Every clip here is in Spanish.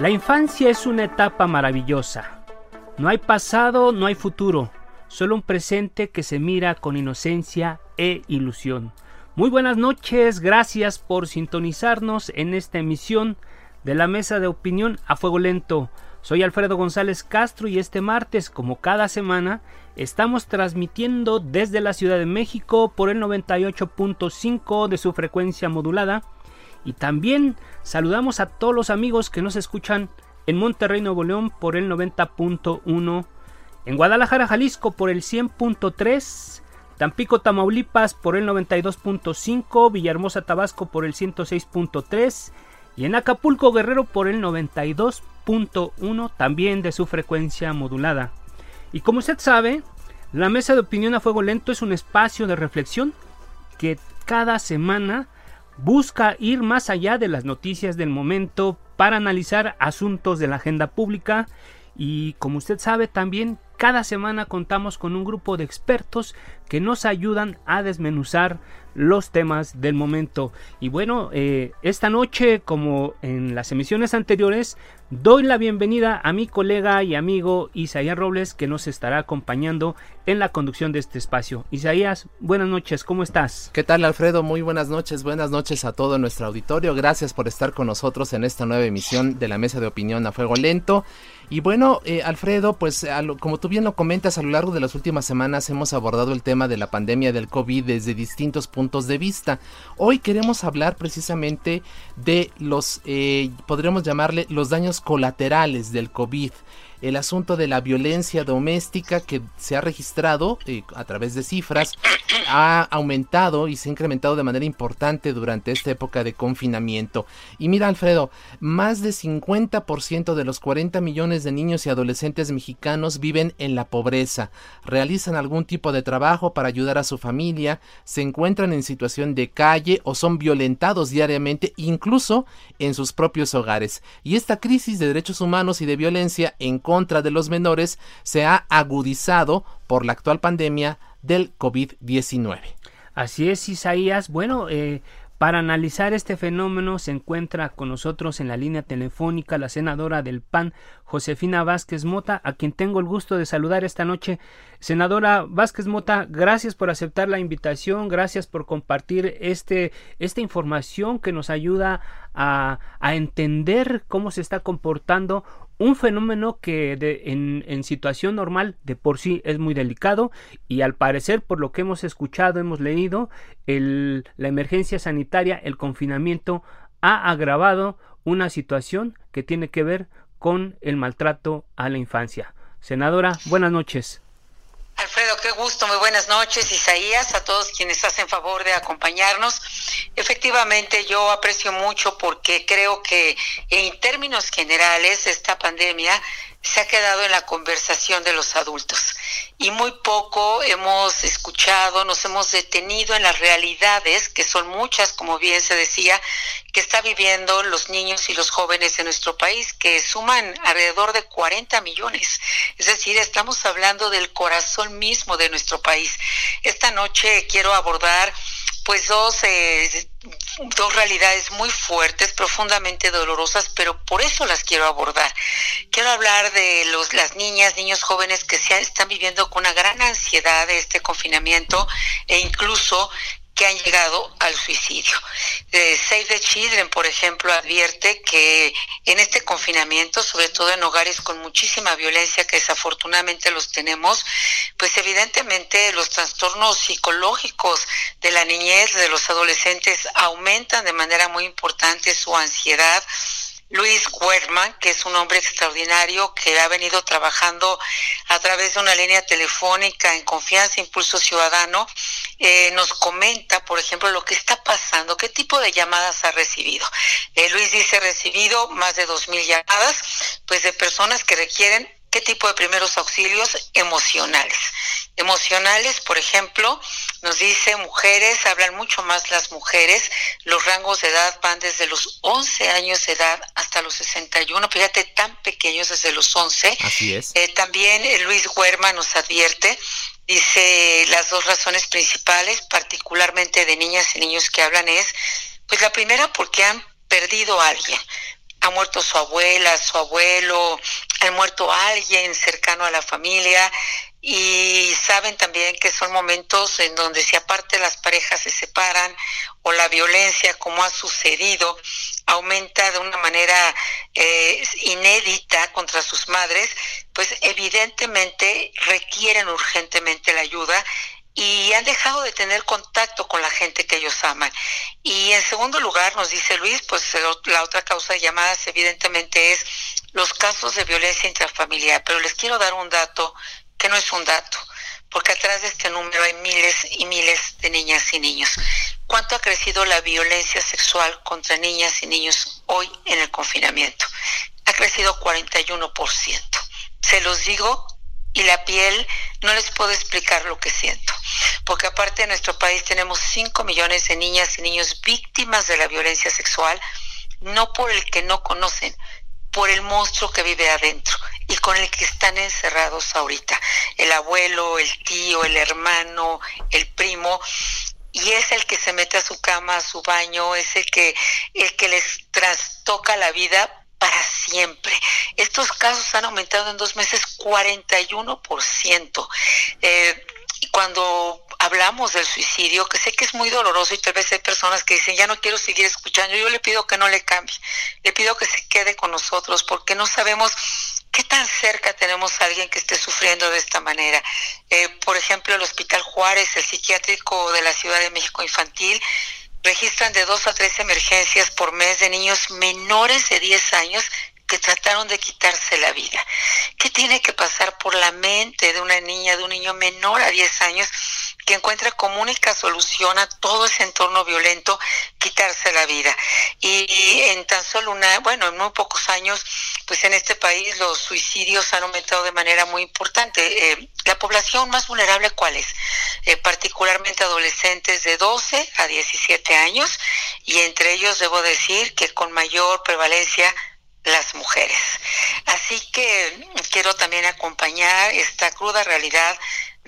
La infancia es una etapa maravillosa. No hay pasado, no hay futuro, solo un presente que se mira con inocencia e ilusión. Muy buenas noches, gracias por sintonizarnos en esta emisión de la mesa de opinión a fuego lento. Soy Alfredo González Castro y este martes, como cada semana, estamos transmitiendo desde la Ciudad de México por el 98.5 de su frecuencia modulada y también saludamos a todos los amigos que nos escuchan en Monterrey, Nuevo León por el 90.1, en Guadalajara, Jalisco por el 100.3, Tampico, Tamaulipas por el 92.5, Villahermosa, Tabasco por el 106.3 y en Acapulco, Guerrero por el 92.1 también de su frecuencia modulada. Y como usted sabe, la mesa de opinión a fuego lento es un espacio de reflexión que cada semana busca ir más allá de las noticias del momento para analizar asuntos de la agenda pública. Y como usted sabe también cada semana contamos con un grupo de expertos que nos ayudan a desmenuzar los temas del momento. Y bueno, eh, esta noche, como en las emisiones anteriores, doy la bienvenida a mi colega y amigo Isaías Robles, que nos estará acompañando en la conducción de este espacio. Isaías, buenas noches, ¿cómo estás? ¿Qué tal, Alfredo? Muy buenas noches, buenas noches a todo nuestro auditorio. Gracias por estar con nosotros en esta nueva emisión de la Mesa de Opinión a Fuego Lento. Y bueno, eh, Alfredo, pues como tú bien lo comentas, a lo largo de las últimas semanas hemos abordado el tema de la pandemia del COVID desde distintos puntos de vista. Hoy queremos hablar precisamente de los, eh, llamarle, los daños colaterales del COVID el asunto de la violencia doméstica que se ha registrado eh, a través de cifras ha aumentado y se ha incrementado de manera importante durante esta época de confinamiento. Y mira Alfredo, más de 50% de los 40 millones de niños y adolescentes mexicanos viven en la pobreza, realizan algún tipo de trabajo para ayudar a su familia, se encuentran en situación de calle o son violentados diariamente incluso en sus propios hogares. Y esta crisis de derechos humanos y de violencia en contra de los menores se ha agudizado por la actual pandemia del COVID-19. Así es, Isaías. Bueno, eh, para analizar este fenómeno se encuentra con nosotros en la línea telefónica la senadora del PAN, Josefina Vázquez Mota, a quien tengo el gusto de saludar esta noche. Senadora Vázquez Mota, gracias por aceptar la invitación, gracias por compartir este, esta información que nos ayuda a, a entender cómo se está comportando un fenómeno que en, situación normal de por sí es muy delicado y al parecer por lo que hemos escuchado, hemos leído, la emergencia sanitaria, el confinamiento ha agravado una situación que tiene que ver con el maltrato a la infancia. Senadora, buenas noches. Alfredo, qué gusto, muy buenas noches, Isaías, a todos quienes hacen favor de acompañarnos. Efectivamente, yo aprecio mucho porque creo que en términos generales esta pandemia se ha quedado en la conversación de los adultos y muy poco hemos escuchado, nos hemos detenido en las realidades, que son muchas, como bien se decía, que está viviendo los niños y los jóvenes de nuestro país, que suman alrededor de 40 millones. Es decir, estamos hablando del corazón mismo de nuestro país. Esta noche quiero abordar pues dos eh, dos realidades muy fuertes, profundamente dolorosas, pero por eso las quiero abordar. Quiero hablar de los, las niñas, niños jóvenes que se están viviendo con una gran ansiedad de este confinamiento e incluso que han llegado al suicidio. Eh, Save the Children, por ejemplo, advierte que en este confinamiento, sobre todo en hogares con muchísima violencia, que desafortunadamente los tenemos, pues evidentemente los trastornos psicológicos de la niñez, de los adolescentes, aumentan de manera muy importante su ansiedad, Luis Werman, que es un hombre extraordinario que ha venido trabajando a través de una línea telefónica en Confianza Impulso Ciudadano, eh, nos comenta, por ejemplo, lo que está pasando, qué tipo de llamadas ha recibido. Eh, Luis dice, recibido más de dos mil llamadas, pues de personas que requieren qué tipo de primeros auxilios emocionales. Emocionales, por ejemplo, nos dice mujeres, hablan mucho más las mujeres, los rangos de edad van desde los 11 años de edad hasta los 61, fíjate, tan pequeños desde los 11. Así es. Eh, también eh, Luis Huerma nos advierte dice las dos razones principales, particularmente de niñas y niños que hablan, es, pues la primera porque han perdido a alguien, ha muerto su abuela, su abuelo, ha muerto alguien cercano a la familia y saben también que son momentos en donde si aparte las parejas se separan o la violencia como ha sucedido aumenta de una manera eh, inédita contra sus madres, pues evidentemente requieren urgentemente la ayuda y han dejado de tener contacto con la gente que ellos aman. Y en segundo lugar, nos dice Luis, pues la otra causa de llamadas evidentemente es los casos de violencia intrafamiliar. Pero les quiero dar un dato que no es un dato, porque atrás de este número hay miles y miles de niñas y niños. ¿Cuánto ha crecido la violencia sexual contra niñas y niños hoy en el confinamiento? Ha crecido 41%. Se los digo y la piel no les puedo explicar lo que siento, porque aparte en nuestro país tenemos 5 millones de niñas y niños víctimas de la violencia sexual, no por el que no conocen, por el monstruo que vive adentro y con el que están encerrados ahorita, el abuelo, el tío, el hermano, el primo, y es el que se mete a su cama, a su baño, es el que, el que les trastoca la vida para siempre. Estos casos han aumentado en dos meses 41%. Eh, cuando hablamos del suicidio, que sé que es muy doloroso y tal vez hay personas que dicen, ya no quiero seguir escuchando, yo le pido que no le cambie, le pido que se quede con nosotros porque no sabemos qué tan cerca tenemos a alguien que esté sufriendo de esta manera. Eh, por ejemplo, el Hospital Juárez, el psiquiátrico de la Ciudad de México Infantil, registran de dos a tres emergencias por mes de niños menores de 10 años que trataron de quitarse la vida. ¿Qué tiene que pasar por la mente de una niña, de un niño menor a 10 años que encuentra como única solución a todo ese entorno violento quitarse la vida? Y en tan solo una, bueno, en muy pocos años, pues en este país los suicidios han aumentado de manera muy importante. Eh, la población más vulnerable, ¿cuál es? Eh, particularmente adolescentes de 12 a 17 años y entre ellos debo decir que con mayor prevalencia las mujeres. Así que quiero también acompañar esta cruda realidad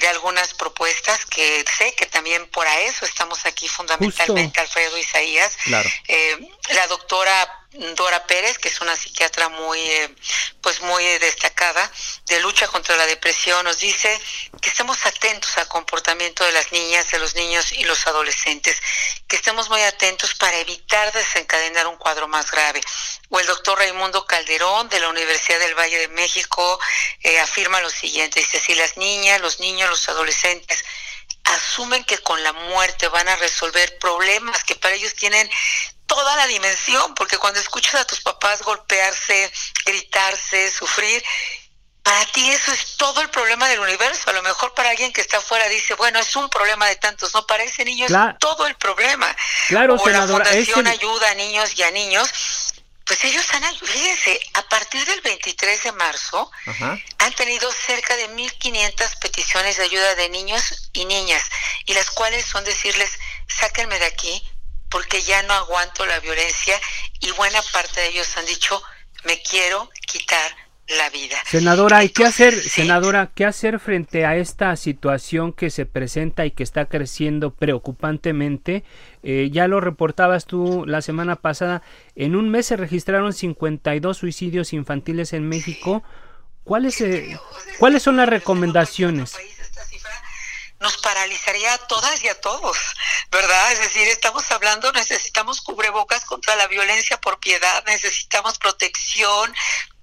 de algunas propuestas que sé que también por eso estamos aquí fundamentalmente Alfredo Isaías. Eh, la doctora Dora Pérez, que es una psiquiatra muy, eh, pues muy destacada de lucha contra la depresión, nos dice que estemos atentos al comportamiento de las niñas, de los niños y los adolescentes, que estemos muy atentos para evitar desencadenar un cuadro más grave. O el doctor Raimundo Calderón de la Universidad del Valle de México eh, afirma lo siguiente, dice, si las niñas, los niños, los adolescentes asumen que con la muerte van a resolver problemas que para ellos tienen toda la dimensión, porque cuando escuchas a tus papás golpearse, gritarse, sufrir, para ti eso es todo el problema del universo. A lo mejor para alguien que está afuera dice, bueno, es un problema de tantos. No, para ese niño es todo el problema. Claro, o la Fundación Ayuda a Niños y a Niños. Pues ellos han, fíjense, a partir del 23 de marzo han tenido cerca de 1.500 peticiones de ayuda de niños y niñas, y las cuales son decirles, sáquenme de aquí, porque ya no aguanto la violencia y buena parte de ellos han dicho, me quiero quitar la vida. Senadora, ¿y qué hacer, senadora, qué hacer frente a esta situación que se presenta y que está creciendo preocupantemente? Eh, ya lo reportabas tú la semana pasada, en un mes se registraron 52 suicidios infantiles en México. ¿Cuáles, eh, ¿cuáles son las recomendaciones? Nos paralizaría a todas y a todos, ¿verdad? Es decir, estamos hablando, necesitamos cubrebocas contra la violencia por piedad, necesitamos protección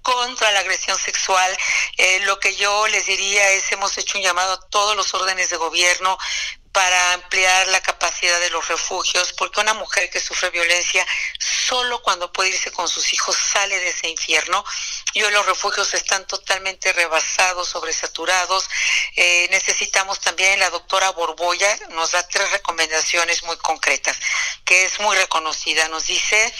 contra la agresión sexual. Eh, lo que yo les diría es, hemos hecho un llamado a todos los órdenes de gobierno para ampliar la capacidad de los refugios, porque una mujer que sufre violencia solo cuando puede irse con sus hijos sale de ese infierno. Y hoy los refugios están totalmente rebasados, sobresaturados. Eh, necesitamos también, la doctora Borboya nos da tres recomendaciones muy concretas, que es muy reconocida. Nos dice,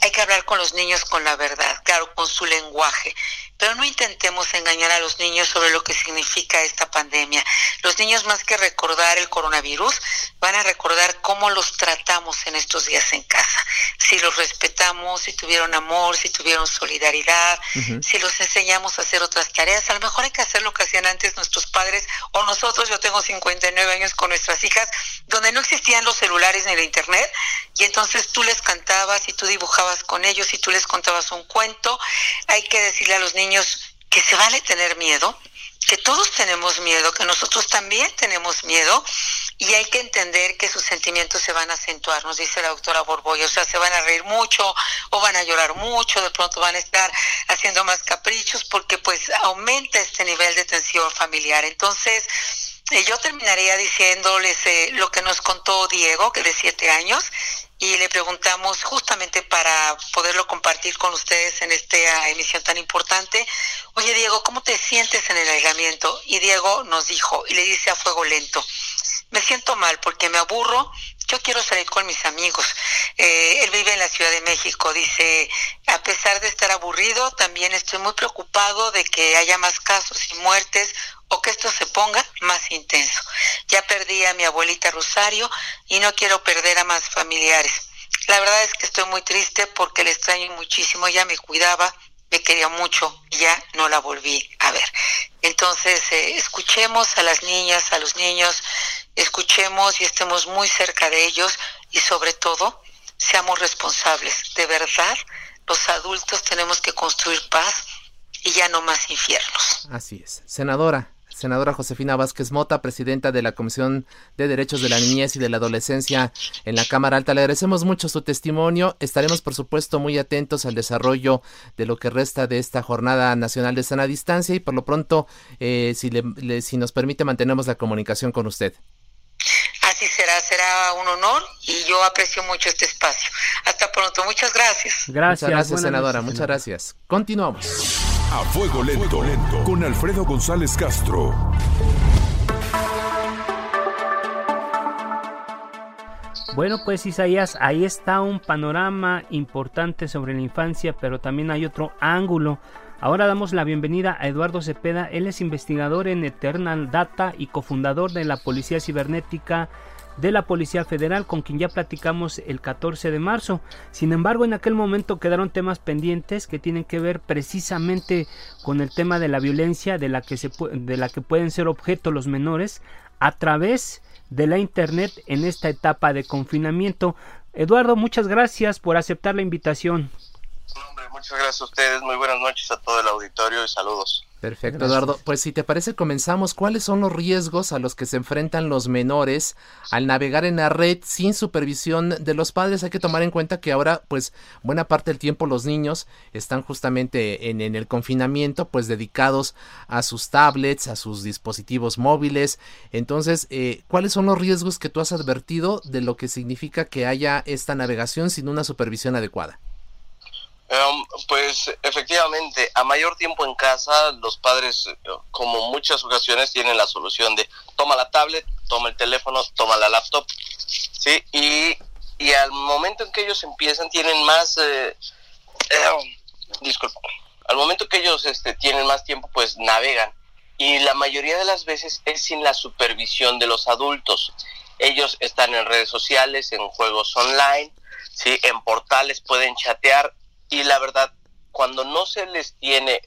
hay que hablar con los niños con la verdad, claro, con su lenguaje pero no intentemos engañar a los niños sobre lo que significa esta pandemia. Los niños más que recordar el coronavirus van a recordar cómo los tratamos en estos días en casa. Si los respetamos, si tuvieron amor, si tuvieron solidaridad, si los enseñamos a hacer otras tareas. A lo mejor hay que hacer lo que hacían antes nuestros padres o nosotros. Yo tengo 59 años con nuestras hijas, donde no existían los celulares ni el internet. Y entonces tú les cantabas y tú dibujabas con ellos y tú les contabas un cuento. Hay que decirle a los niños que se vale tener miedo, que todos tenemos miedo, que nosotros también tenemos miedo y hay que entender que sus sentimientos se van a acentuar, nos dice la doctora Borboya, o sea, se van a reír mucho o van a llorar mucho, de pronto van a estar haciendo más caprichos porque pues aumenta este nivel de tensión familiar. Entonces, eh, yo terminaría diciéndoles eh, lo que nos contó Diego, que de siete años, y le preguntamos justamente para poderlo compartir con ustedes en esta emisión tan importante, oye Diego, ¿cómo te sientes en el aislamiento? Y Diego nos dijo, y le dice a fuego lento, me siento mal porque me aburro, yo quiero salir con mis amigos. Eh, él vive en la Ciudad de México, dice, a pesar de estar aburrido, también estoy muy preocupado de que haya más casos y muertes o que esto se ponga más intenso. Ya perdí a mi abuelita Rosario y no quiero perder a más familiares. La verdad es que estoy muy triste porque le extraño muchísimo, ella me cuidaba, me quería mucho y ya no la volví a ver. Entonces, eh, escuchemos a las niñas, a los niños, escuchemos y estemos muy cerca de ellos y sobre todo, seamos responsables. De verdad, los adultos tenemos que construir paz y ya no más infiernos. Así es. Senadora, senadora Josefina Vázquez Mota, presidenta de la Comisión de Derechos de la Niñez y de la Adolescencia en la Cámara Alta. Le agradecemos mucho su testimonio. Estaremos, por supuesto, muy atentos al desarrollo de lo que resta de esta Jornada Nacional de Sana Distancia y por lo pronto, eh, si, si nos permite, mantenemos la comunicación con usted. Así será, será un honor y yo aprecio mucho este espacio. Hasta pronto, muchas gracias. Gracias, muchas gracias senadora, muchas gracias. Continuamos. A fuego lento, lento, con Alfredo González Castro. Bueno, pues Isaías, ahí está un panorama importante sobre la infancia, pero también hay otro ángulo Ahora damos la bienvenida a Eduardo Cepeda, él es investigador en Eternal Data y cofundador de la Policía Cibernética de la Policía Federal, con quien ya platicamos el 14 de marzo. Sin embargo, en aquel momento quedaron temas pendientes que tienen que ver precisamente con el tema de la violencia de la que, se, de la que pueden ser objeto los menores a través de la Internet en esta etapa de confinamiento. Eduardo, muchas gracias por aceptar la invitación muchas gracias a ustedes. Muy buenas noches a todo el auditorio y saludos. Perfecto, Eduardo. Pues si te parece, comenzamos. ¿Cuáles son los riesgos a los que se enfrentan los menores al navegar en la red sin supervisión de los padres? Hay que tomar en cuenta que ahora, pues, buena parte del tiempo los niños están justamente en, el confinamiento, pues, dedicados a sus tablets, a sus dispositivos móviles. Entonces, eh, ¿cuáles son los riesgos que tú has advertido de lo que significa que haya esta navegación sin una supervisión adecuada? Em, pues efectivamente, a mayor tiempo en casa, los padres, como muchas ocasiones, tienen la solución de toma la tablet, toma el teléfono, toma la laptop, ¿sí? Y, y al momento en que ellos empiezan, tienen más, eh, em, disculpa, al momento que ellos este, tienen más tiempo, pues navegan. Y la mayoría de las veces es sin la supervisión de los adultos. Ellos están en redes sociales, en juegos online, ¿sí? en portales, pueden chatear y la verdad cuando no se les tiene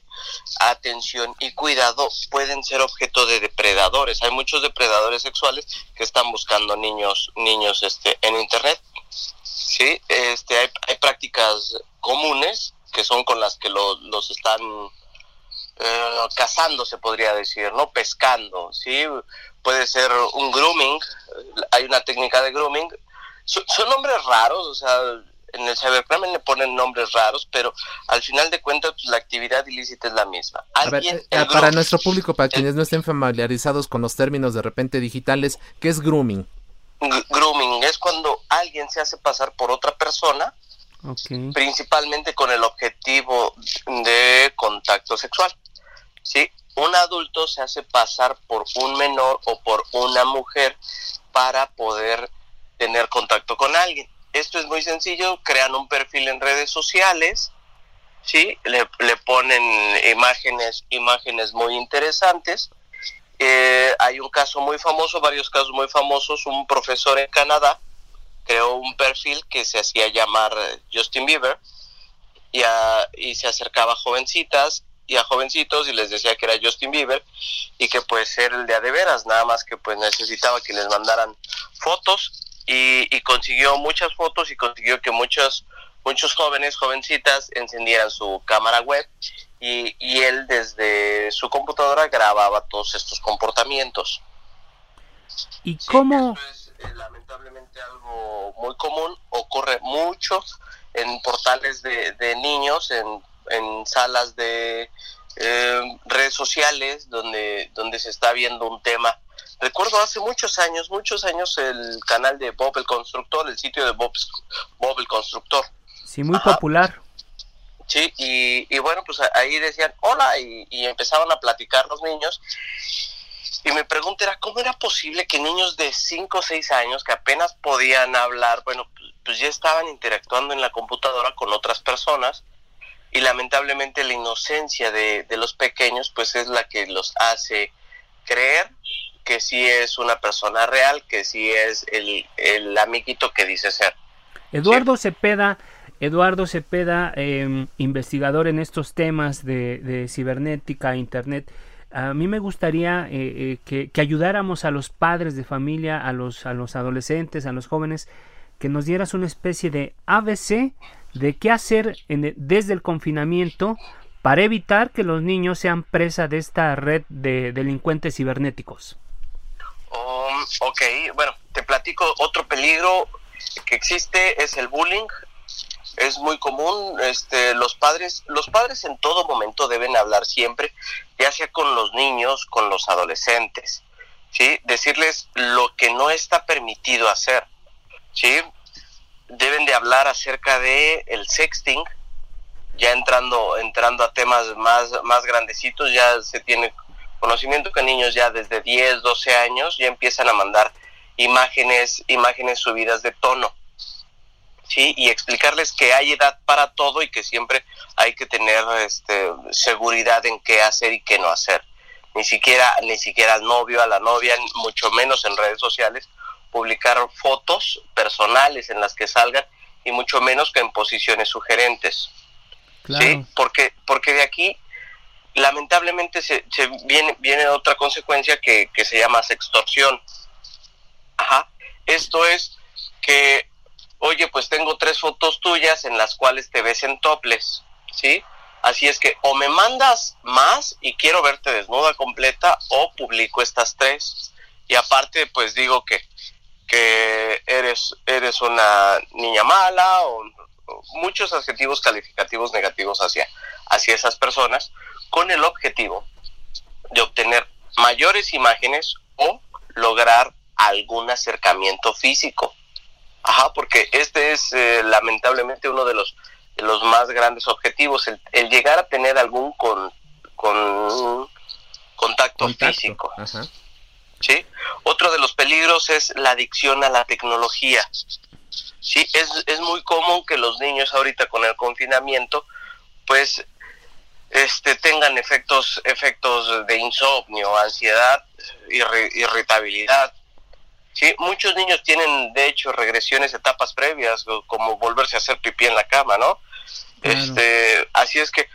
atención y cuidado, pueden ser objeto de depredadores. Hay muchos depredadores sexuales que están buscando niños, niños este, en internet. Sí, este, hay, hay prácticas comunes que son con las que los están eh, cazando, se podría decir, ¿no? Pescando, ¿sí? Puede ser un grooming, hay una técnica de grooming. Son, nombres raros, o sea, en el cybercrime le ponen nombres raros, pero al final de cuentas pues, la actividad ilícita es la misma. Eh, para nuestro público, para quienes no estén familiarizados con los términos de repente digitales, ¿qué es grooming? Grooming es cuando alguien se hace pasar por otra persona, principalmente con el objetivo de contacto sexual. ¿sí? Un adulto se hace pasar por un menor o por una mujer para poder tener contacto con alguien. Esto es muy sencillo, crean un perfil en redes sociales, ¿sí? Le, ponen imágenes, imágenes muy interesantes. Eh, hay un caso muy famoso, varios casos muy famosos, un profesor en Canadá creó un perfil que se hacía llamar Justin Bieber y, y se acercaba a jovencitas y a jovencitos y les decía que era Justin Bieber y que pues era el de a de veras, nada más que pues necesitaba que les mandaran fotos y, consiguió muchas fotos y consiguió que muchos, muchos jóvenes, jovencitas encendieran su cámara web y, y él desde su computadora grababa todos estos comportamientos. ¿Y cómo? es eh, lamentablemente algo muy común, ocurre mucho en portales de, de niños, en en salas de eh, redes sociales donde, donde se está viendo un tema. Recuerdo hace muchos años, muchos años, el canal de Bob el Constructor, el sitio de Bob, Bob el Constructor. Sí, muy popular. Sí, y, bueno, pues ahí decían hola y, y, empezaban a platicar los niños. Y mi pregunta era, ¿cómo era posible que niños de 5 o 6 años que apenas podían hablar, bueno, pues ya estaban interactuando en la computadora con otras personas? y lamentablemente la inocencia de, los pequeños pues es la que los hace creer que sí es una persona real, que sí es el, el amiguito que dice ser. Eduardo Cepeda, Eduardo Cepeda, em, investigador en estos temas de, cibernética, internet, a mí me gustaría eh, eh, que, ayudáramos a los padres de familia, a los, a los adolescentes, a los jóvenes, que nos dieras una especie de ABC de qué hacer desde el confinamiento para evitar que los niños sean presa de esta red de delincuentes cibernéticos. Ok, bueno, te platico otro peligro que existe es el bullying. Es muy común, este, los padres, los padres en todo momento deben hablar siempre, ya sea con los niños, con los adolescentes, ¿sí? Decirles lo que no está permitido hacer, ¿sí? deben de hablar acerca de el sexting, ya entrando entrando a temas más más grandecitos, ya se tiene conocimiento que niños ya desde 10, 12 años ya empiezan a mandar imágenes imágenes subidas de tono. Sí, y explicarles que hay edad para todo y que siempre hay que tener este seguridad en qué hacer y qué no hacer. Ni siquiera ni siquiera al novio, a la novia, mucho menos en redes sociales publicar fotos personales en las que salgan y mucho menos que en posiciones sugerentes. ¿Sí? Porque, porque de aquí lamentablemente se, viene, viene otra consecuencia que, que se llama sextorsión. Ajá. Esto es que, oye, pues tengo tres fotos tuyas en las cuales te ves en toples, ¿sí? Así es que o me mandas más y quiero verte desnuda completa o publico estas tres. Y aparte, pues digo que que eres, eres una niña mala o, muchos adjetivos calificativos negativos hacia, hacia esas personas con el objetivo de obtener mayores imágenes o lograr algún acercamiento físico. Ajá, porque este es eh, lamentablemente uno de los, de los más grandes objetivos, el, llegar a tener algún con, con contacto, físico. ¿sí? Otro de los peligros es la adicción a la tecnología. Sí, es, es muy común que los niños ahorita con el confinamiento, pues, este, tengan efectos, efectos de insomnio, ansiedad, irritabilidad. Sí, muchos niños tienen, de hecho, regresiones, etapas previas, como volverse a hacer pipí en la cama, ¿no? Este, así es que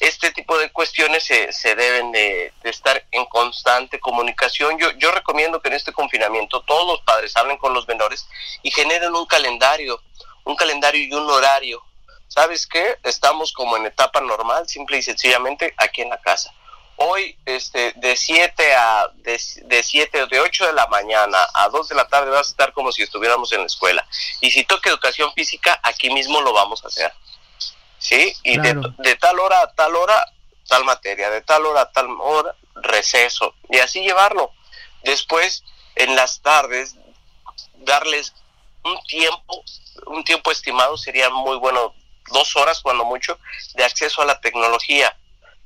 este tipo de cuestiones se, se deben de, estar en constante comunicación. Yo, yo recomiendo que en este confinamiento todos los padres hablen con los menores y generen un calendario, un calendario y un horario. ¿Sabes qué? Estamos como en etapa normal, simple y sencillamente aquí en la casa. Hoy, este, de 7 a, de, de 7 o de 8 de la mañana a 2 de la tarde vas a estar como si estuviéramos en la escuela. Y si toca educación física, aquí mismo lo vamos a hacer. ¿sí? Y de, tal hora a tal hora, tal materia, de tal hora a tal hora, receso, y así llevarlo. Después, en las tardes, darles un tiempo, un tiempo estimado sería muy bueno, dos horas cuando mucho, de acceso a la tecnología,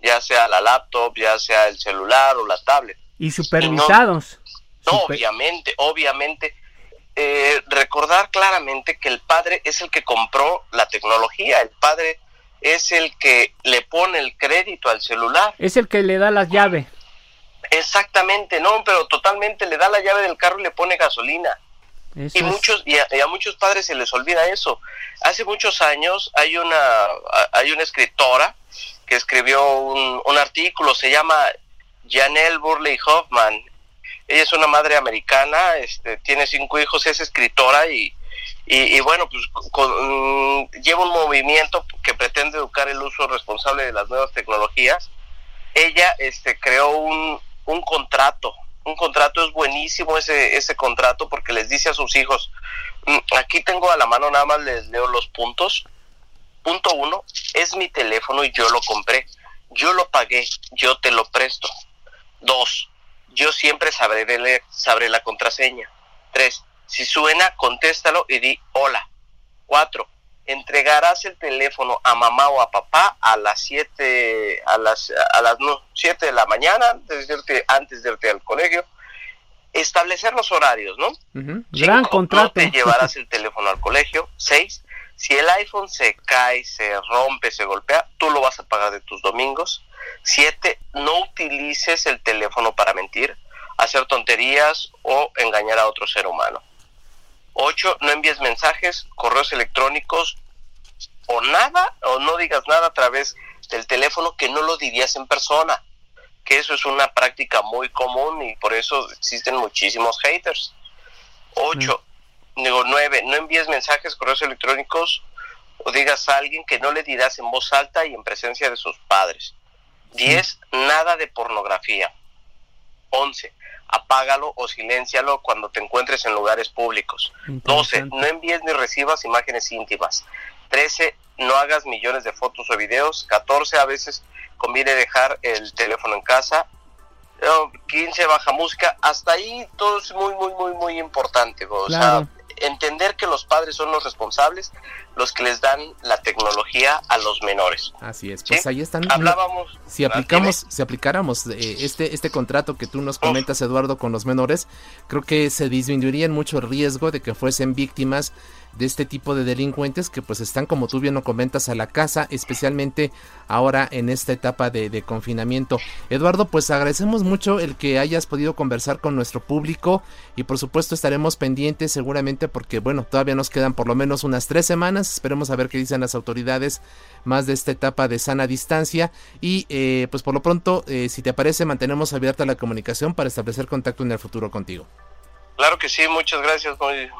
ya sea la laptop, ya sea el celular o la tablet. Y supervisados. no obviamente, obviamente eh, recordar claramente que el padre es el que compró la tecnología, el padre es el que le pone el crédito al celular. Es el que le da la llave. Exactamente, no, pero totalmente le da la llave del carro y le pone gasolina. Y muchos y a, muchos padres se les olvida eso. Hace muchos años hay una hay una escritora que escribió un, un artículo, se llama Janelle Burley Hoffman ella es una madre americana, este, tiene cinco hijos, es escritora y, y, bueno, pues mm, lleva un movimiento que pretende educar el uso responsable de las nuevas tecnologías. Ella este, creó un, un contrato, un contrato es buenísimo ese, ese contrato porque les dice a sus hijos, mm, aquí tengo a la mano nada más les leo los puntos. Punto uno, es mi teléfono y yo lo compré, yo lo pagué, yo te lo presto. Dos, yo siempre sabré leer, sabré la contraseña. Tres, si suena, contéstalo y di hola. Cuatro, entregarás el teléfono a mamá o a papá a las siete, a las, a las siete de la mañana, antes de, irte, antes de irte al colegio. Establecer los horarios, ¿no? Gran contrato. No te llevarás el teléfono al colegio. Seis, si el iPhone se cae, se rompe, se golpea, tú lo vas a pagar de tus domingos. Siete, no utilices el teléfono para mentir, hacer tonterías o engañar a otro ser humano. Ocho, no envíes mensajes, correos electrónicos o nada, o no digas nada a través del teléfono que no lo dirías en persona, que eso es una práctica muy común y por eso existen muchísimos haters. Ocho, digo, nueve, no envíes mensajes, correos electrónicos o digas a alguien que no le dirás en voz alta y en presencia de sus padres. 10. Nada de pornografía. 11. Apágalo o siléncialo cuando te encuentres en lugares públicos. 12. No envíes ni recibas imágenes íntimas. 13. No hagas millones de fotos o videos. 14. A veces conviene dejar el teléfono en casa. 15. Baja música. Hasta ahí todo es muy, muy, muy, muy importante. O sea, entender que los padres son los responsables, los que les dan la tecnología a los menores. Así es, pues ahí están. Hablábamos. Si aplicamos, si aplicáramos eh, este este contrato que tú nos comentas, Eduardo, con los menores, creo que se disminuiría mucho el riesgo de que fuesen víctimas de este tipo de delincuentes que pues están como tú bien lo comentas a la casa especialmente ahora en esta etapa de, confinamiento. Eduardo pues agradecemos mucho el que hayas podido conversar con nuestro público y por supuesto estaremos pendientes seguramente porque bueno todavía nos quedan por lo menos unas tres semanas. Esperemos a ver qué dicen las autoridades más de esta etapa de sana distancia. Y eh, pues por lo pronto eh, si te parece mantenemos abierta la comunicación para establecer contacto en el futuro contigo Claro que sí, muchas gracias, muy,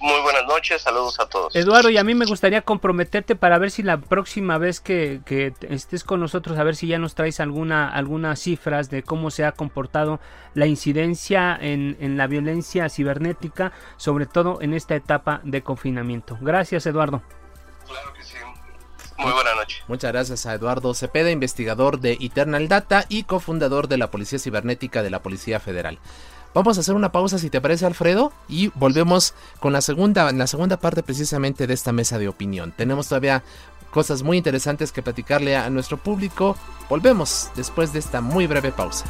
muy, buenas noches, saludos a todos. Eduardo, y a mí me gustaría comprometerte para ver si la próxima vez que, estés con nosotros, a ver si ya nos traes alguna, algunas cifras de cómo se ha comportado la incidencia en, en la violencia cibernética, sobre todo en esta etapa de confinamiento. Gracias, Eduardo. Claro que sí. Muy buena noche. Muchas gracias a Eduardo Cepeda, investigador de Eternal Data y cofundador de la Policía Cibernética de la Policía Federal. Vamos a hacer una pausa si te parece Alfredo y volvemos con la segunda, la segunda parte precisamente de esta mesa de opinión. Tenemos todavía cosas muy interesantes que platicarle a nuestro público. Volvemos después de esta muy breve pausa.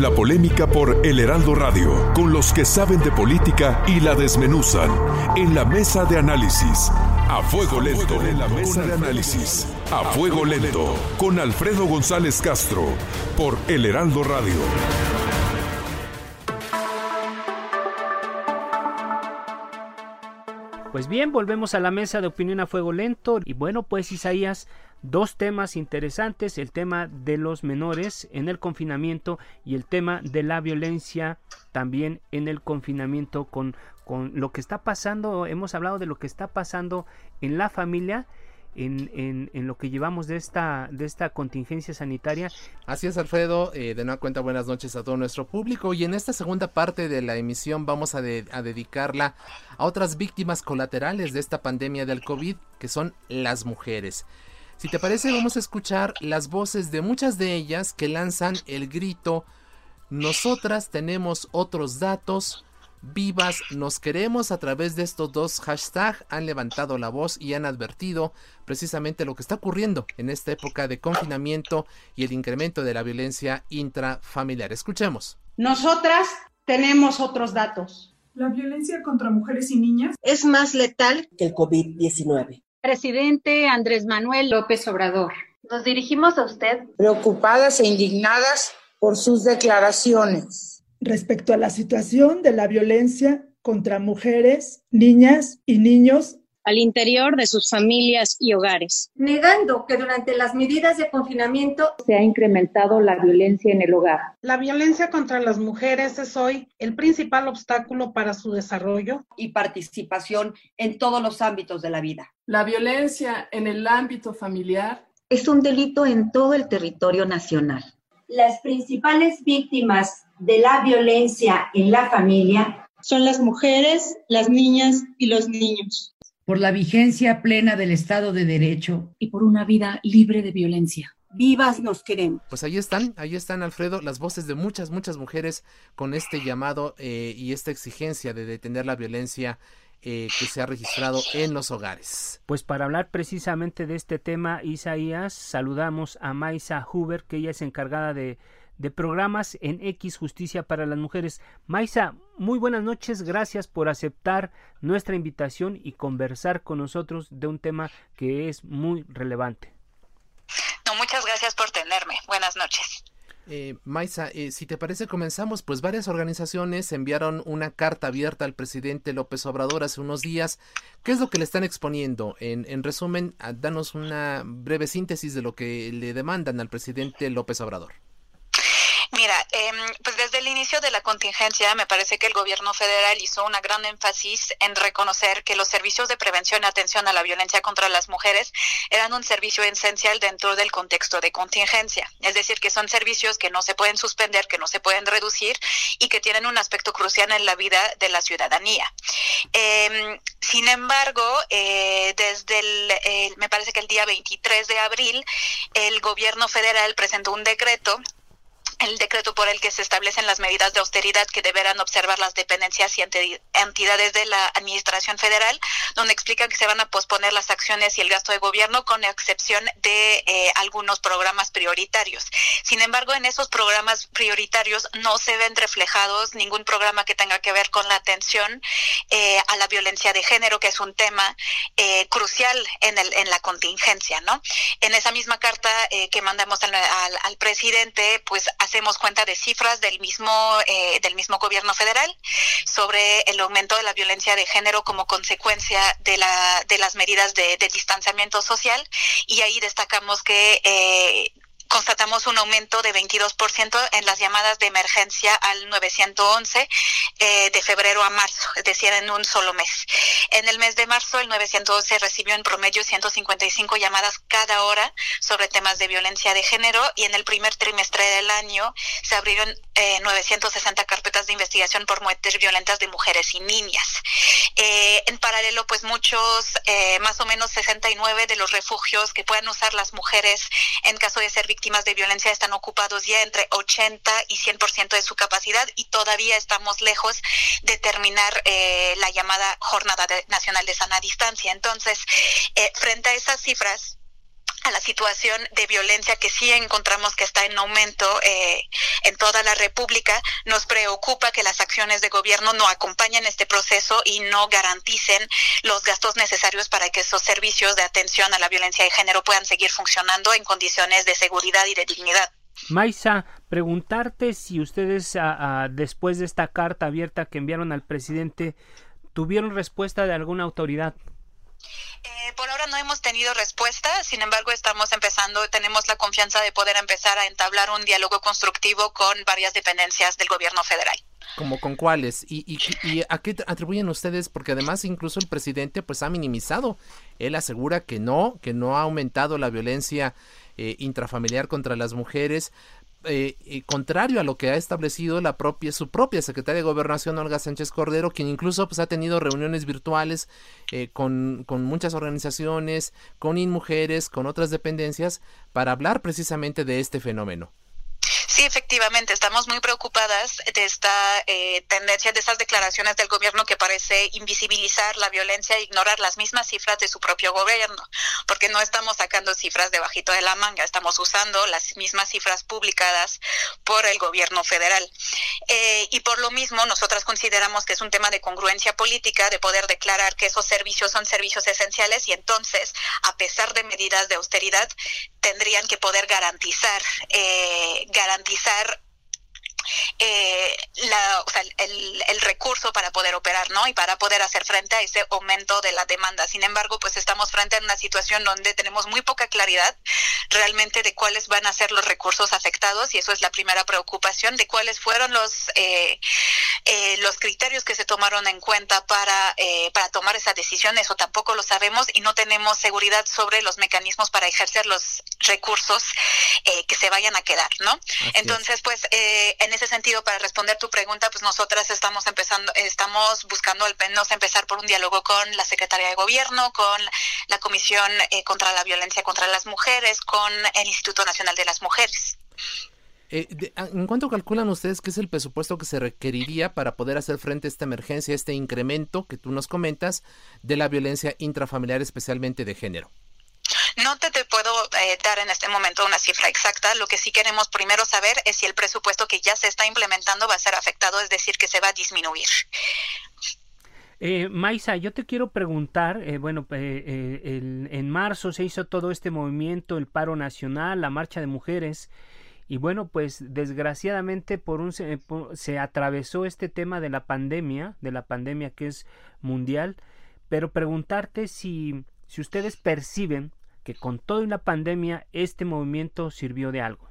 En la polémica por El Heraldo Radio, con los que saben de política y la desmenuzan, en la mesa de análisis. A fuego lento, en la mesa de análisis. A fuego lento, con Alfredo González Castro, por El Heraldo Radio. Pues bien, volvemos a la mesa de opinión a fuego lento. Y bueno, pues Isaías, dos temas interesantes, el tema de los menores en el confinamiento y el tema de la violencia también en el confinamiento con, con lo que está pasando, hemos hablado de lo que está pasando en la familia en, en, lo que llevamos de esta, de esta contingencia sanitaria. Así es, Alfredo. Eh, de nueva cuenta, buenas noches a todo nuestro público. Y en esta segunda parte de la emisión vamos a, a dedicarla a otras víctimas colaterales de esta pandemia del COVID, que son las mujeres. Si te parece, vamos a escuchar las voces de muchas de ellas que lanzan el grito, nosotras tenemos otros datos, vivas nos queremos a través de estos dos hashtags han levantado la voz y han advertido precisamente lo que está ocurriendo en esta época de confinamiento y el incremento de la violencia intrafamiliar. Escuchemos. Nosotras tenemos otros datos. La violencia contra mujeres y niñas es más letal que el COVID-19. Presidente Andrés Manuel López Obrador. Nos dirigimos a usted preocupadas e indignadas por sus declaraciones respecto a la situación de la violencia contra mujeres, niñas y niños al interior de sus familias y hogares. Negando que durante las medidas de confinamiento se ha incrementado la violencia en el hogar. La violencia contra las mujeres es hoy el principal obstáculo para su desarrollo y participación en todos los ámbitos de la vida. La violencia en el ámbito familiar es un delito en todo el territorio nacional. Las principales víctimas de la violencia en la familia son las mujeres, las niñas y los niños. Por la vigencia plena del Estado de Derecho y por una vida libre de violencia. Vivas nos queremos. Pues ahí están, ahí están, Alfredo, las voces de muchas, muchas mujeres con este llamado eh, y esta exigencia de detener la violencia eh, que se ha registrado en los hogares. Pues para hablar precisamente de este tema, Isaías, saludamos a Maisa Huber, que ella es encargada de de programas en X Justicia para las Mujeres. Maisa, muy buenas noches, gracias por aceptar nuestra invitación y conversar con nosotros de un tema que es muy relevante. No, muchas gracias por tenerme. Buenas noches. Eh, Maisa, eh, si te parece, comenzamos. Pues varias organizaciones enviaron una carta abierta al presidente López Obrador hace unos días. ¿Qué es lo que le están exponiendo? En, en resumen, danos una breve síntesis de lo que le demandan al presidente López Obrador. Mira, eh, pues desde el inicio de la contingencia me parece que el gobierno federal hizo una gran énfasis en reconocer que los servicios de prevención y atención a la violencia contra las mujeres eran un servicio esencial dentro del contexto de contingencia. Es decir, que son servicios que no se pueden suspender, que no se pueden reducir y que tienen un aspecto crucial en la vida de la ciudadanía. Eh, sin embargo, eh, desde el, me parece que el día 23 de abril, el gobierno federal presentó un decreto el decreto por el que se establecen las medidas de austeridad que deberán observar las dependencias y entidades de la Administración Federal, donde explica que se van a posponer las acciones y el gasto de gobierno con excepción de eh, algunos programas prioritarios. Sin embargo, en esos programas prioritarios no se ven reflejados ningún programa que tenga que ver con la atención eh, a la violencia de género, que es un tema eh, crucial en, el, en la contingencia, ¿no? En esa misma carta que mandamos al, al, al presidente, pues hacemos cuenta de cifras del mismo, eh, del mismo gobierno federal sobre el aumento de la violencia de género como consecuencia de, la, de las medidas de, de distanciamiento social. Y ahí destacamos que eh, constatamos un aumento de 22% en las llamadas de emergencia al 911 eh, de febrero a marzo, es decir, en un solo mes. En el mes de marzo, el 911 recibió en promedio 155 llamadas cada hora sobre temas de violencia de género y en el primer trimestre del año se abrieron eh, 960 carpetas de investigación por muertes violentas de mujeres y niñas. Eh, en paralelo, pues muchos, eh, más o menos 69 de los refugios que puedan usar las mujeres en caso de ser víctimas de violencia están ocupados ya entre 80 y 100% de su capacidad y todavía estamos lejos de terminar eh, la llamada Jornada Nacional de Sana Distancia. Entonces, eh, frente a esas cifras, a la situación de violencia que sí encontramos que está en aumento eh, en toda la República, nos preocupa que las acciones de gobierno no acompañen este proceso y no garanticen los gastos necesarios para que esos servicios de atención a la violencia de género puedan seguir funcionando en condiciones de seguridad y de dignidad. Maisa, preguntarte si ustedes después de esta carta abierta que enviaron al presidente tuvieron respuesta de alguna autoridad. Eh, por ahora no hemos tenido respuesta, sin embargo estamos empezando, tenemos la confianza de poder empezar a entablar un diálogo constructivo con varias dependencias del gobierno federal. ¿Como con cuáles? ¿Y, y, a qué atribuyen ustedes? Porque además incluso el presidente pues ha minimizado. Él asegura que no, que no ha aumentado la violencia eh, intrafamiliar contra las mujeres. Eh, contrario a lo que ha establecido la propia su propia secretaria de gobernación Olga Sánchez Cordero quien incluso pues ha tenido reuniones virtuales eh, con, con, muchas organizaciones con InMujeres con otras dependencias para hablar precisamente de este fenómeno Sí, efectivamente, estamos muy preocupadas de esta eh, tendencia, de estas declaraciones del gobierno que parece invisibilizar la violencia e ignorar las mismas cifras de su propio gobierno, porque no estamos sacando cifras de bajito de la manga, estamos usando las mismas cifras publicadas por el gobierno federal. Eh, y por lo mismo, nosotras consideramos que es un tema de congruencia política, de poder declarar que esos servicios son servicios esenciales y entonces, a pesar de medidas de austeridad, tendrían que poder garantizar, eh, garantizar garantizar eh, la, o sea, el, el, recurso para poder operar, ¿no? Y para poder hacer frente a ese aumento de la demanda. Sin embargo, pues estamos frente a una situación donde tenemos muy poca claridad realmente de cuáles van a ser los recursos afectados y eso es la primera preocupación de cuáles fueron los eh, eh, los criterios que se tomaron en cuenta para eh, para tomar esa decisión. Eso tampoco lo sabemos y no tenemos seguridad sobre los mecanismos para ejercer los recursos eh, que se vayan a quedar, ¿no? Entonces, pues eh, en ese sentido, para responder tu pregunta, pues nosotras estamos empezando, estamos buscando al menos empezar por un diálogo con la Secretaría de Gobierno, con la Comisión eh, contra la Violencia contra las Mujeres, con el Instituto Nacional de las Mujeres. Eh, ¿En cuánto calculan ustedes que es el presupuesto que se requeriría para poder hacer frente a esta emergencia, este incremento que tú nos comentas de la violencia intrafamiliar, especialmente de género? No te, te puedo eh, dar en este momento una cifra exacta. Lo que sí queremos primero saber es si el presupuesto que ya se está implementando va a ser afectado, es decir, que se va a disminuir. Eh, Maisa, yo te quiero preguntar, eh, bueno, eh, eh el, en marzo se hizo todo este movimiento, el paro nacional, la marcha de mujeres, y bueno, pues desgraciadamente por un se, se atravesó este tema de la pandemia, de la pandemia que es mundial, pero preguntarte si, si ustedes perciben con toda una pandemia este movimiento sirvió de algo.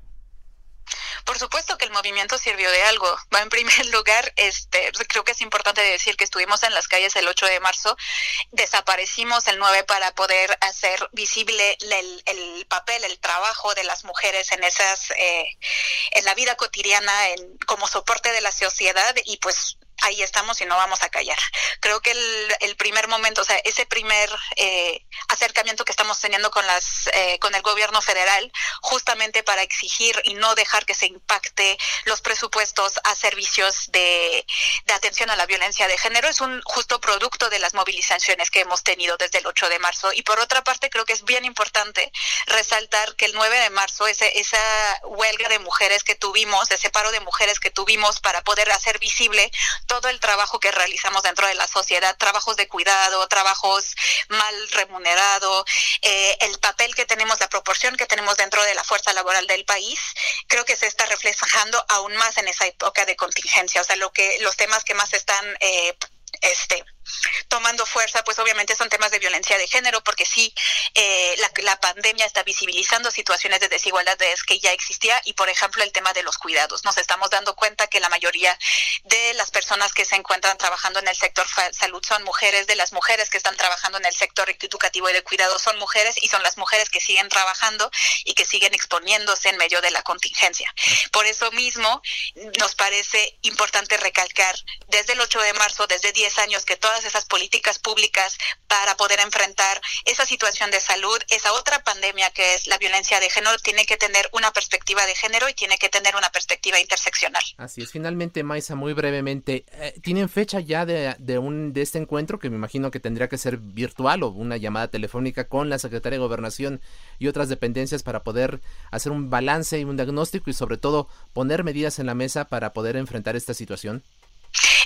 Por supuesto que el movimiento sirvió de algo. En primer lugar, este, creo que es importante decir que estuvimos en las calles el 8 de marzo, desaparecimos el 9 para poder hacer visible el, el papel, el trabajo de las mujeres en esas, eh, en la vida cotidiana, en, como soporte de la sociedad y pues ahí estamos y no vamos a callar. Creo que el, primer momento, o sea, ese primer eh, acercamiento que estamos teniendo con las eh, con el gobierno federal, justamente para exigir y no dejar que se impacte los presupuestos a servicios de, de atención a la violencia de género, es un justo producto de las movilizaciones que hemos tenido desde el 8 de marzo. Y por otra parte, creo que es bien importante resaltar que el 9 de marzo, ese, esa huelga de mujeres que tuvimos, ese paro de mujeres que tuvimos para poder hacer visible todo el trabajo que realizamos dentro de la sociedad, trabajos de cuidado, trabajos mal remunerados, eh, el papel que tenemos, la proporción que tenemos dentro de la fuerza laboral del país, creo que se está reflejando aún más en esa época de contingencia. O sea, lo que los temas que más están eh, este tomando fuerza, pues obviamente son temas de violencia de género, porque sí, eh, la, la, pandemia está visibilizando situaciones de desigualdades que ya existía y, por ejemplo, el tema de los cuidados. Nos estamos dando cuenta que la mayoría de las personas que se encuentran trabajando en el sector salud son mujeres, de las mujeres que están trabajando en el sector educativo y de cuidado son mujeres y son las mujeres que siguen trabajando y que siguen exponiéndose en medio de la contingencia. Por eso mismo nos parece importante recalcar desde el 8 de marzo, desde 10 años, que todas todas esas políticas públicas para poder enfrentar esa situación de salud, esa otra pandemia que es la violencia de género, tiene que tener una perspectiva de género y tiene que tener una perspectiva interseccional. Así es, finalmente, Maisa, muy brevemente, eh, ¿tienen fecha ya de, de, un, de este encuentro que me imagino que tendría que ser virtual o una llamada telefónica con la Secretaría de Gobernación y otras dependencias para poder hacer un balance y un diagnóstico y sobre todo poner medidas en la mesa para poder enfrentar esta situación?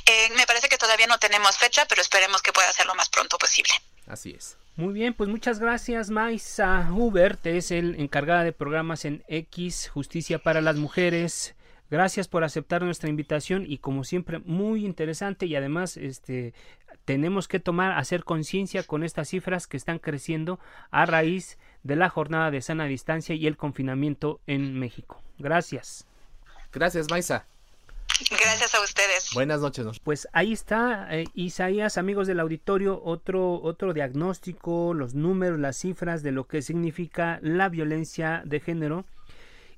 Eh, me parece todavía no tenemos fecha, pero esperemos que pueda ser lo más pronto posible. Así es. Muy bien, pues muchas gracias, Maisa Hubert, es el encargada de programas en X, Justicia para las Mujeres. Gracias por aceptar nuestra invitación y como siempre muy interesante y además este tenemos que tomar hacer conciencia con estas cifras que están creciendo a raíz de la jornada de sana distancia y el confinamiento en México. Gracias. Gracias, Maisa. Gracias a ustedes. Buenas noches. Pues ahí está, eh, Isaías, amigos del auditorio, otro, otro diagnóstico, los números, las cifras de lo que significa la violencia de género.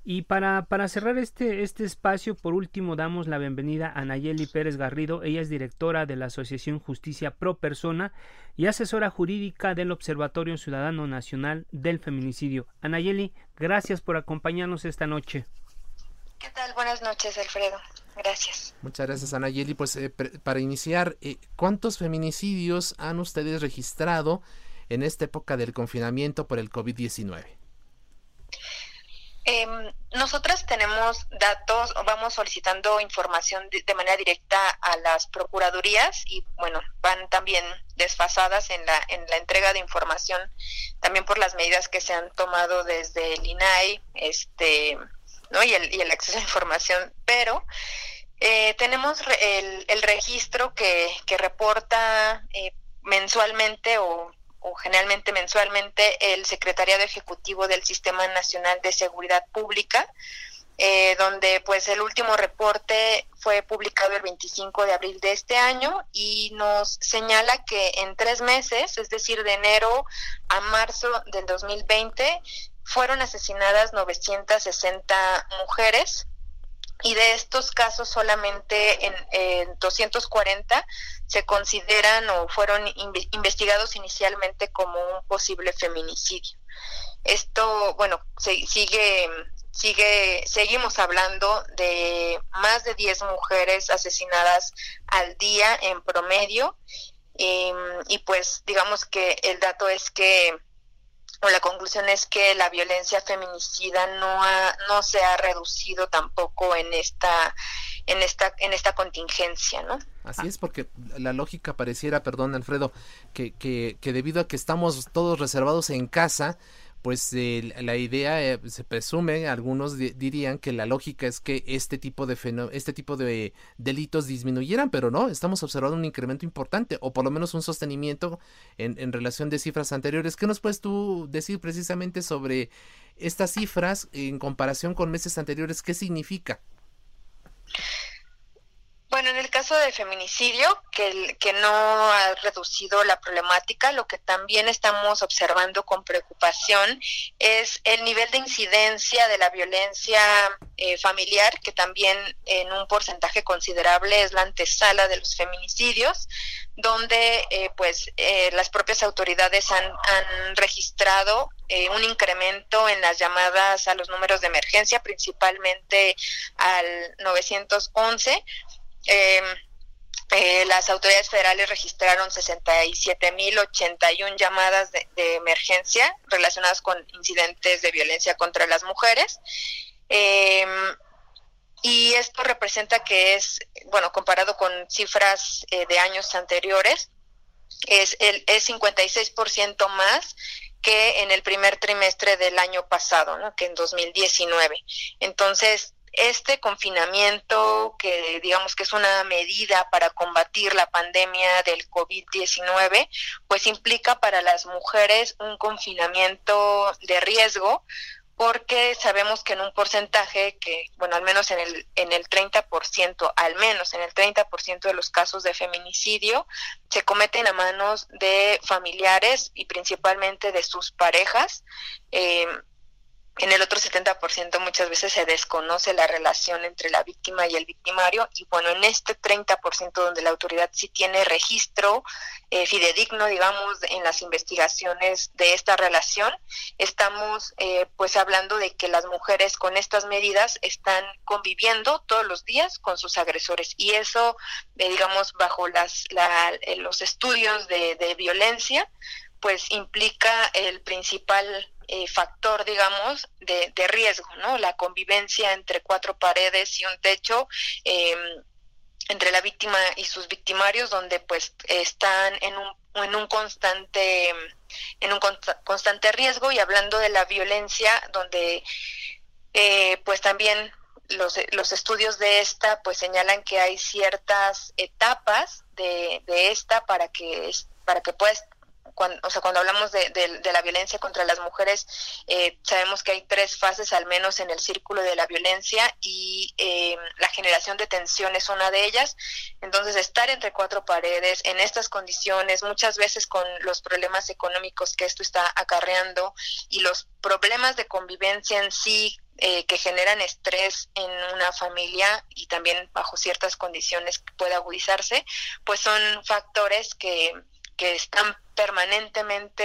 Y para, para cerrar este, este espacio, por último, damos la bienvenida a Nayeli Pérez Garrido. Ella es directora de la Asociación Justicia Pro Persona y asesora jurídica del Observatorio Ciudadano Nacional del Feminicidio. Anayeli, gracias por acompañarnos esta noche. ¿Qué tal? Buenas noches, Alfredo. Gracias. Muchas gracias, Anayeli. Pues eh, para iniciar, eh, ¿cuántos feminicidios han ustedes registrado en esta época del confinamiento por el COVID-19? Eh, nosotras tenemos datos, vamos solicitando información de, de, manera directa a las procuradurías y bueno, van también desfasadas en la, en la entrega de información, también por las medidas que se han tomado desde el INAI, este, ¿no? y, el, y el acceso a información, pero eh, tenemos el, el, registro que, reporta eh, mensualmente o o generalmente mensualmente el Secretariado Ejecutivo del Sistema Nacional de Seguridad Pública, eh, donde pues el último reporte fue publicado el 25 de abril de este año y nos señala que en tres meses, es decir, de enero a marzo del 2020, fueron asesinadas 960 mujeres, y de estos casos solamente en, en 240 se consideran o fueron in investigados inicialmente como un posible feminicidio. Esto, bueno, se, sigue sigue seguimos hablando de más de 10 mujeres asesinadas al día en promedio y, y pues digamos que el dato es que o la conclusión es que la violencia feminicida no ha, no se ha reducido tampoco en esta en esta en esta contingencia, ¿no? Así es, porque la lógica pareciera, perdón Alfredo, que, que, que debido a que estamos todos reservados en casa, pues eh, la idea eh, se presume, algunos di dirían que la lógica es que este tipo de este tipo de delitos disminuyeran, pero no, estamos observando un incremento importante o por lo menos un sostenimiento en, en relación de cifras anteriores. ¿Qué nos puedes tú decir precisamente sobre estas cifras en comparación con meses anteriores? ¿Qué significa? Bueno, en el caso del feminicidio, que, no ha reducido la problemática, lo que también estamos observando con preocupación es el nivel de incidencia de la violencia eh, familiar, que también en un porcentaje considerable es la antesala de los feminicidios, donde eh, pues eh, las propias autoridades han, han registrado eh, un incremento en las llamadas a los números de emergencia, principalmente al 911 eh, eh, las autoridades federales registraron 67.081 llamadas de, emergencia relacionadas con incidentes de violencia contra las mujeres. Eh, y esto representa que es, bueno, comparado con cifras eh, de años anteriores, es, el, es 56% más que en el primer trimestre del año pasado, ¿no? que en 2019. Entonces, este confinamiento, que digamos que es una medida para combatir la pandemia del COVID-19, pues implica para las mujeres un confinamiento de riesgo porque sabemos que en un porcentaje que, bueno, al menos en el, en el 30%, al menos en el 30% de los casos de feminicidio, se cometen a manos de familiares y principalmente de sus parejas. Eh, en el otro 70% muchas veces se desconoce la relación entre la víctima y el victimario y bueno, en este 30% donde la autoridad sí tiene registro eh, fidedigno, digamos, en las investigaciones de esta relación, estamos eh, pues hablando de que las mujeres con estas medidas están conviviendo todos los días con sus agresores y eso, eh, digamos, bajo las, los estudios de, de violencia, pues implica el principal eh, factor, digamos, de, de, riesgo, ¿no? La convivencia entre cuatro paredes y un techo. Eh, entre la víctima y sus victimarios donde pues están en un, en un constante en un constante riesgo y hablando de la violencia donde eh, pues también los, los estudios de esta pues señalan que hay ciertas etapas de, de esta para que para que pueda cuando, o sea, cuando hablamos de, de, la violencia contra las mujeres, eh, sabemos que hay tres fases al menos en el círculo de la violencia y eh, la generación de tensión es una de ellas. Entonces, estar entre cuatro paredes en estas condiciones, muchas veces con los problemas económicos que esto está acarreando y los problemas de convivencia en sí eh, que generan estrés en una familia y también bajo ciertas condiciones puede agudizarse, pues son factores que, que están permanentemente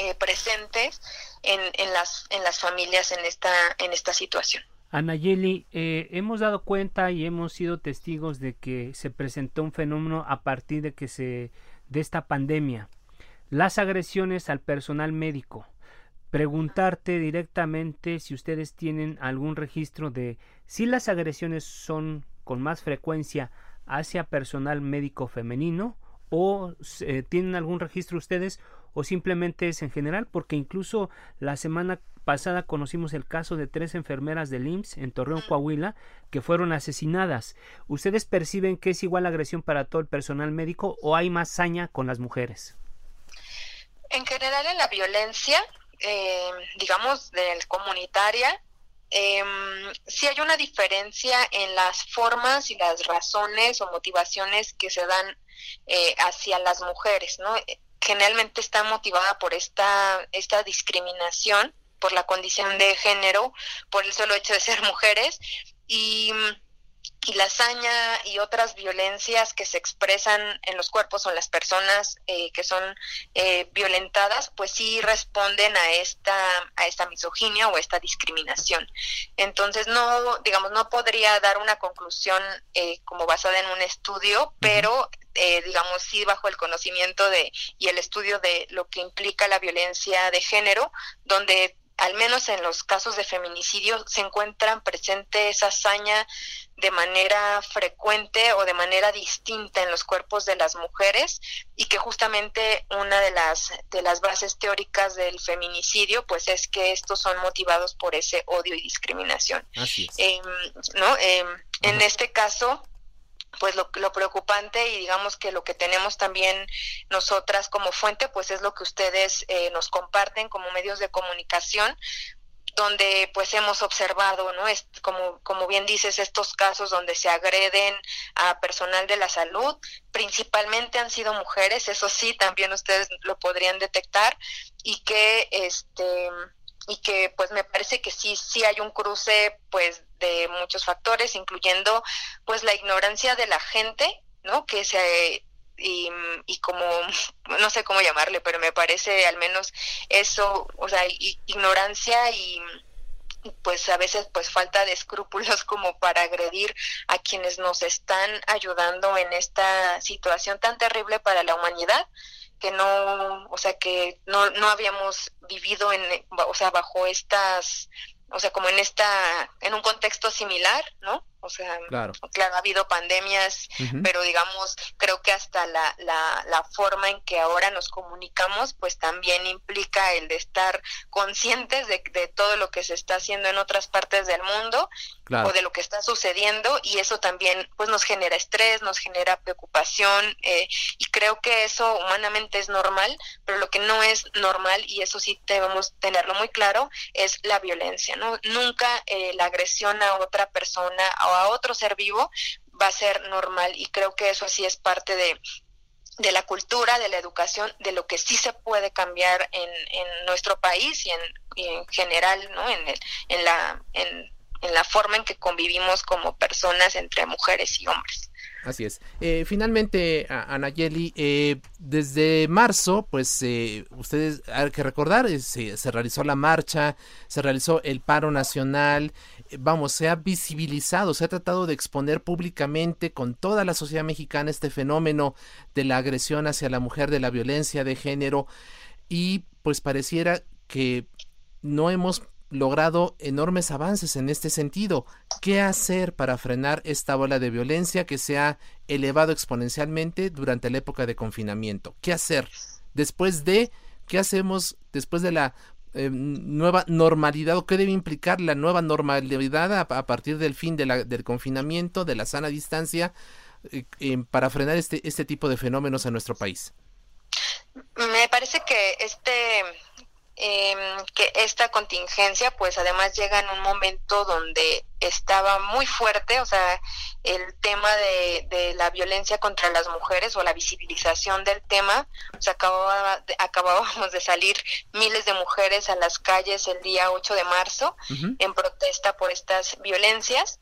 eh, presentes en, en, las, en las familias en esta, en esta situación. Anayeli, eh, hemos dado cuenta y hemos sido testigos de que se presentó un fenómeno a partir de que se de esta pandemia, las agresiones al personal médico. Preguntarte directamente si ustedes tienen algún registro de si las agresiones son con más frecuencia hacia personal médico femenino o eh, tienen algún registro ustedes o simplemente es en general porque incluso la semana pasada conocimos el caso de tres enfermeras del IMSS en Torreón, Coahuila, que fueron asesinadas. ¿Ustedes perciben que es igual agresión para todo el personal médico o hay más saña con las mujeres? En general en la violencia, eh, digamos, del comunitaria, eh, sí hay una diferencia en las formas y las razones o motivaciones que se dan eh, hacia las mujeres, ¿no? Generalmente está motivada por esta, esta discriminación, por la condición de género, por el solo hecho de ser mujeres y y la hazaña y otras violencias que se expresan en los cuerpos o en las personas eh, que son eh, violentadas, pues sí responden a esta a esta misoginia o esta discriminación. Entonces no, digamos, no podría dar una conclusión eh, como basada en un estudio, pero digamos sí bajo el conocimiento de y el estudio de lo que implica la violencia de género, donde al menos en los casos de feminicidio, se encuentran presente esa hazaña de manera frecuente o de manera distinta en los cuerpos de las mujeres y que justamente una de las de las bases teóricas del feminicidio pues es que estos son motivados por ese odio y discriminación. Em, ¿no? Em, en este caso pues lo, lo, preocupante y digamos que lo que tenemos también nosotras como fuente pues es lo que ustedes eh, nos comparten como medios de comunicación donde pues hemos observado, ¿no? Es, como, como bien dices, estos casos donde se agreden a personal de la salud, principalmente han sido mujeres, eso sí, también ustedes lo podrían detectar, y que este y que pues me parece que sí sí hay un cruce pues de muchos factores incluyendo pues la ignorancia de la gente no que se y, y como no sé cómo llamarle pero me parece al menos eso o sea ignorancia y pues a veces pues falta de escrúpulos como para agredir a quienes nos están ayudando en esta situación tan terrible para la humanidad que no, o sea, que no, no habíamos vivido en, o sea, bajo estas, o sea, como en esta, en un contexto similar, ¿no? O sea, claro, ha habido pandemias, pero digamos, creo que hasta la, la, la, forma en que ahora nos comunicamos, pues también implica el de estar conscientes de, de todo lo que se está haciendo en otras partes del mundo o de lo que está sucediendo y eso también pues nos genera estrés, nos genera preocupación eh, y creo que eso humanamente es normal, pero lo que no es normal y eso sí debemos tenerlo muy claro es la violencia, ¿no? Nunca eh, la agresión a otra persona o a otro ser vivo va a ser normal y creo que eso sí es parte de de la cultura, de la educación, de lo que sí se puede cambiar en, en nuestro país y en, en general, ¿no? En, el, en, la, en, en la forma en que convivimos como personas entre mujeres y hombres. Así es. Eh, finalmente, Anayeli, eh, desde marzo, pues eh, ustedes hay que recordar, eh, se, se, realizó la marcha, se realizó el paro nacional, vamos, se ha visibilizado, se ha tratado de exponer públicamente con toda la sociedad mexicana este fenómeno de la agresión hacia la mujer, de la violencia de género, y pues pareciera que no hemos logrado enormes avances en este sentido. ¿Qué hacer para frenar esta ola de violencia que se ha elevado exponencialmente durante la época de confinamiento? ¿Qué hacer después de, qué hacemos después de la eh, nueva normalidad o qué debe implicar la nueva normalidad a, partir del fin del confinamiento, de la sana distancia, eh, eh, para frenar este, este tipo de fenómenos en nuestro país? Me parece que este eh, que esta contingencia pues además llega en un momento donde estaba muy fuerte, o sea, el tema de, de la violencia contra las mujeres o la visibilización del tema, sea, acababa de, acabábamos de salir miles de mujeres a las calles el día 8 de marzo uh -huh. en protesta por estas violencias,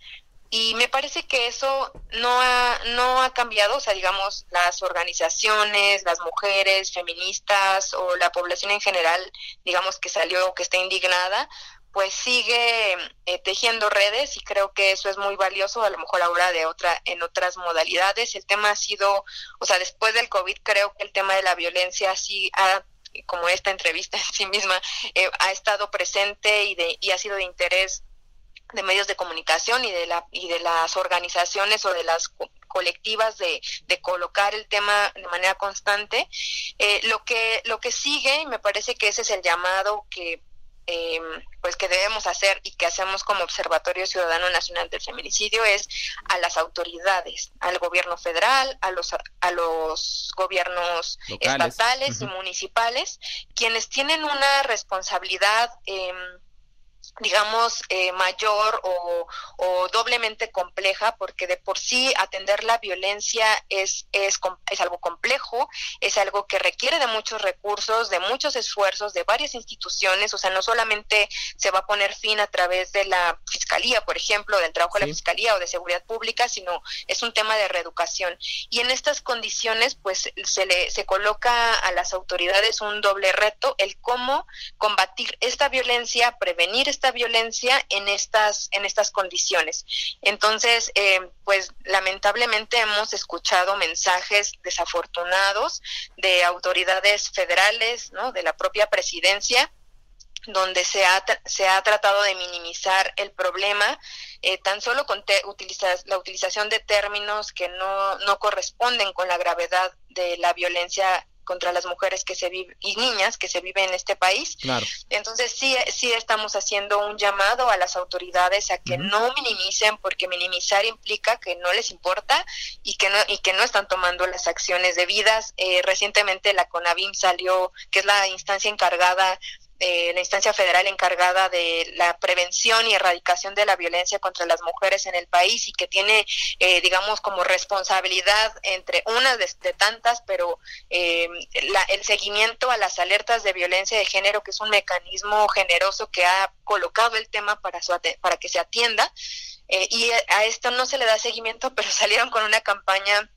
y me parece que eso no ha, no ha cambiado, o sea, digamos, las organizaciones, las mujeres feministas o la población en general, digamos, que salió, que está indignada, pues sigue eh, tejiendo redes y creo que eso es muy valioso, a lo mejor ahora de otra, en otras modalidades. El tema ha sido, o sea, después del COVID creo que el tema de la violencia sí ha como esta entrevista en sí misma, eh, ha estado presente y, de, y ha sido de interés de medios de comunicación y de la y de las organizaciones o de las co colectivas de, de, colocar el tema de manera constante eh, lo que lo que sigue y me parece que ese es el llamado que eh, pues que debemos hacer y que hacemos como Observatorio Ciudadano Nacional del Feminicidio es a las autoridades, al gobierno federal, a los a los gobiernos Locales. estatales uh -huh. y municipales, quienes tienen una responsabilidad eh, digamos, eh, mayor o, o, doblemente compleja, porque de por sí atender la violencia es, es, es algo complejo, es algo que requiere de muchos recursos, de muchos esfuerzos, de varias instituciones, o sea, no solamente se va a poner fin a través de la fiscalía, por ejemplo, del trabajo de la fiscalía o de seguridad pública, sino es un tema de reeducación. Y en estas condiciones, pues se le se coloca a las autoridades un doble reto, el cómo combatir esta violencia, prevenir esta violencia en estas en estas condiciones. Entonces, eh, pues lamentablemente hemos escuchado mensajes desafortunados de autoridades federales, ¿no? De la propia presidencia donde se ha, se ha tratado de minimizar el problema eh, tan solo con te, la utilización de términos que no, no corresponden con la gravedad de la violencia contra las mujeres que se vive y niñas que se vive en este país. Claro. Entonces sí sí estamos haciendo un llamado a las autoridades a que uh -huh. no minimicen porque minimizar implica que no les importa y que no y que no están tomando las acciones debidas. Eh, recientemente la CONAVIM salió, que es la instancia encargada eh, la instancia federal encargada de la prevención y erradicación de la violencia contra las mujeres en el país y que tiene, eh, digamos, como responsabilidad entre una de, de tantas, pero eh, la, el seguimiento a las alertas de violencia de género, que es un mecanismo generoso que ha colocado el tema para, su, para que se atienda. Eh, y a esto no se le da seguimiento, pero salieron con una campaña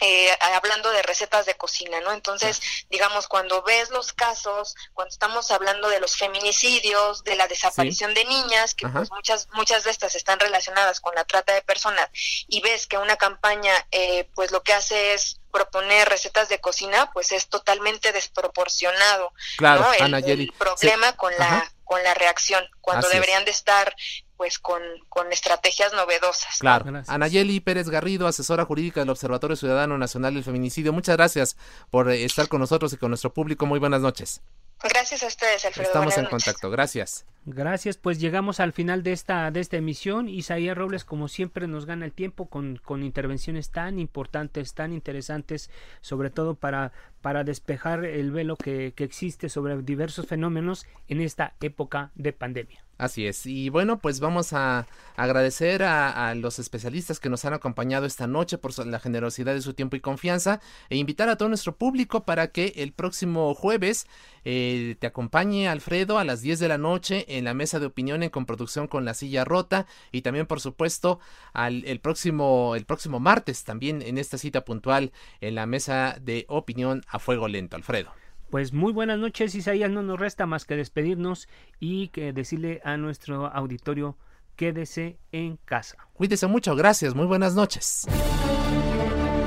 eh, hablando de recetas de cocina, ¿no? Entonces, digamos, cuando ves los casos, cuando estamos hablando de los feminicidios, de la desaparición sí. de niñas, que pues muchas muchas de estas están relacionadas con la trata de personas, y ves que una campaña, eh, pues lo que hace es proponer recetas de cocina, pues es totalmente desproporcionado, claro, ¿no? El, Ana el problema con la Ajá. con la reacción, cuando Así deberían es. de estar pues con, con estrategias novedosas. Claro. ¿no? Anayeli Pérez Garrido, asesora jurídica del Observatorio Ciudadano Nacional del Feminicidio. Muchas gracias por eh, estar con nosotros y con nuestro público. Muy buenas noches. Gracias a ustedes, Alfredo. Estamos en contacto. Gracias. Gracias, pues llegamos al final de esta, de esta emisión. Isaías Robles, como siempre, nos gana el tiempo con, con intervenciones tan importantes, tan interesantes, sobre todo para, para despejar el velo que, que existe sobre diversos fenómenos en esta época de pandemia. Así es. Y bueno, pues vamos a agradecer a, los especialistas que nos han acompañado esta noche por la generosidad de su tiempo y confianza e invitar a todo nuestro público para que el próximo jueves eh, te acompañe Alfredo a las 10 de la noche en la mesa de opinión en comproducción con la silla rota y también por supuesto al, el próximo el próximo martes también en esta cita puntual en la mesa de opinión a fuego lento. Alfredo. Pues muy buenas noches, Isaías. No nos resta más que despedirnos y que decirle a nuestro auditorio quédese en casa. Cuídese mucho, gracias, muy buenas noches.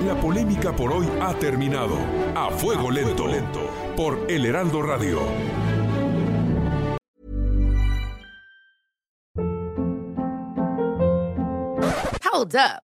La polémica por hoy ha terminado. A fuego lento, lento por El Heraldo Radio. Hold up.